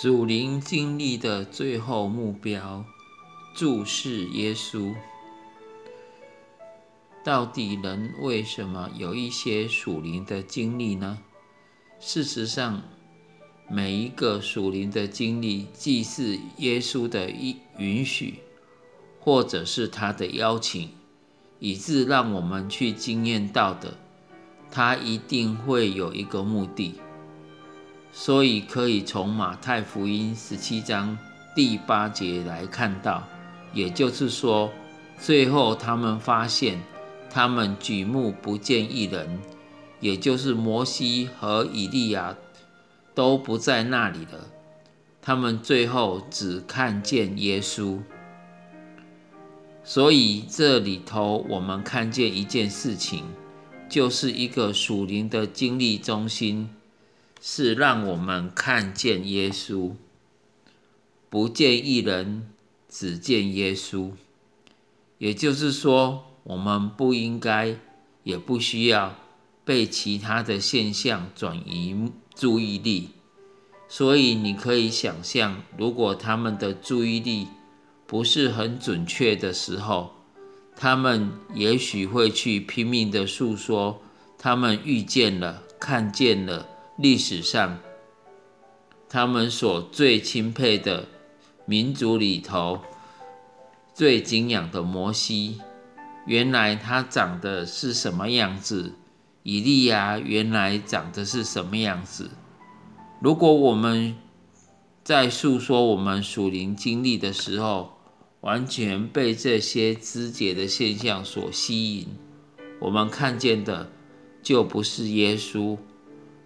属灵经历的最后目标，注视耶稣。到底人为什么有一些属灵的经历呢？事实上，每一个属灵的经历，既是耶稣的一允许，或者是他的邀请，以致让我们去经验到的，他一定会有一个目的。所以可以从马太福音十七章第八节来看到，也就是说，最后他们发现，他们举目不见一人，也就是摩西和以利亚都不在那里了。他们最后只看见耶稣。所以这里头我们看见一件事情，就是一个属灵的经历中心。是让我们看见耶稣，不见一人，只见耶稣。也就是说，我们不应该，也不需要被其他的现象转移注意力。所以，你可以想象，如果他们的注意力不是很准确的时候，他们也许会去拼命的诉说他们遇见了、看见了。历史上，他们所最钦佩的民族里头，最敬仰的摩西，原来他长的是什么样子？以利亚原来长的是什么样子？如果我们在诉说我们属灵经历的时候，完全被这些肢解的现象所吸引，我们看见的就不是耶稣。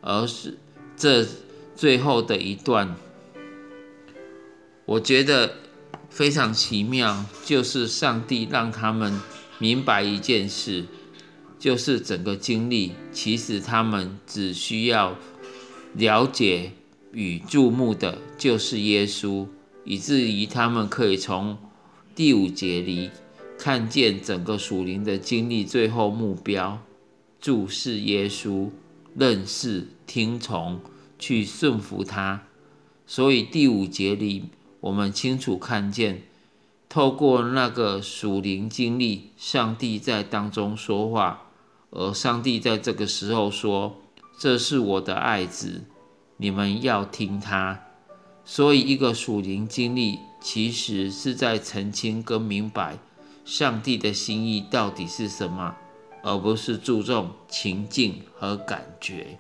而是这最后的一段，我觉得非常奇妙，就是上帝让他们明白一件事，就是整个经历，其实他们只需要了解与注目的就是耶稣，以至于他们可以从第五节里看见整个属灵的经历最后目标，注视耶稣。认识、听从、去顺服他，所以第五节里，我们清楚看见，透过那个属灵经历，上帝在当中说话，而上帝在这个时候说：“这是我的爱子，你们要听他。”所以，一个属灵经历，其实是在澄清跟明白上帝的心意到底是什么。而不是注重情境和感觉。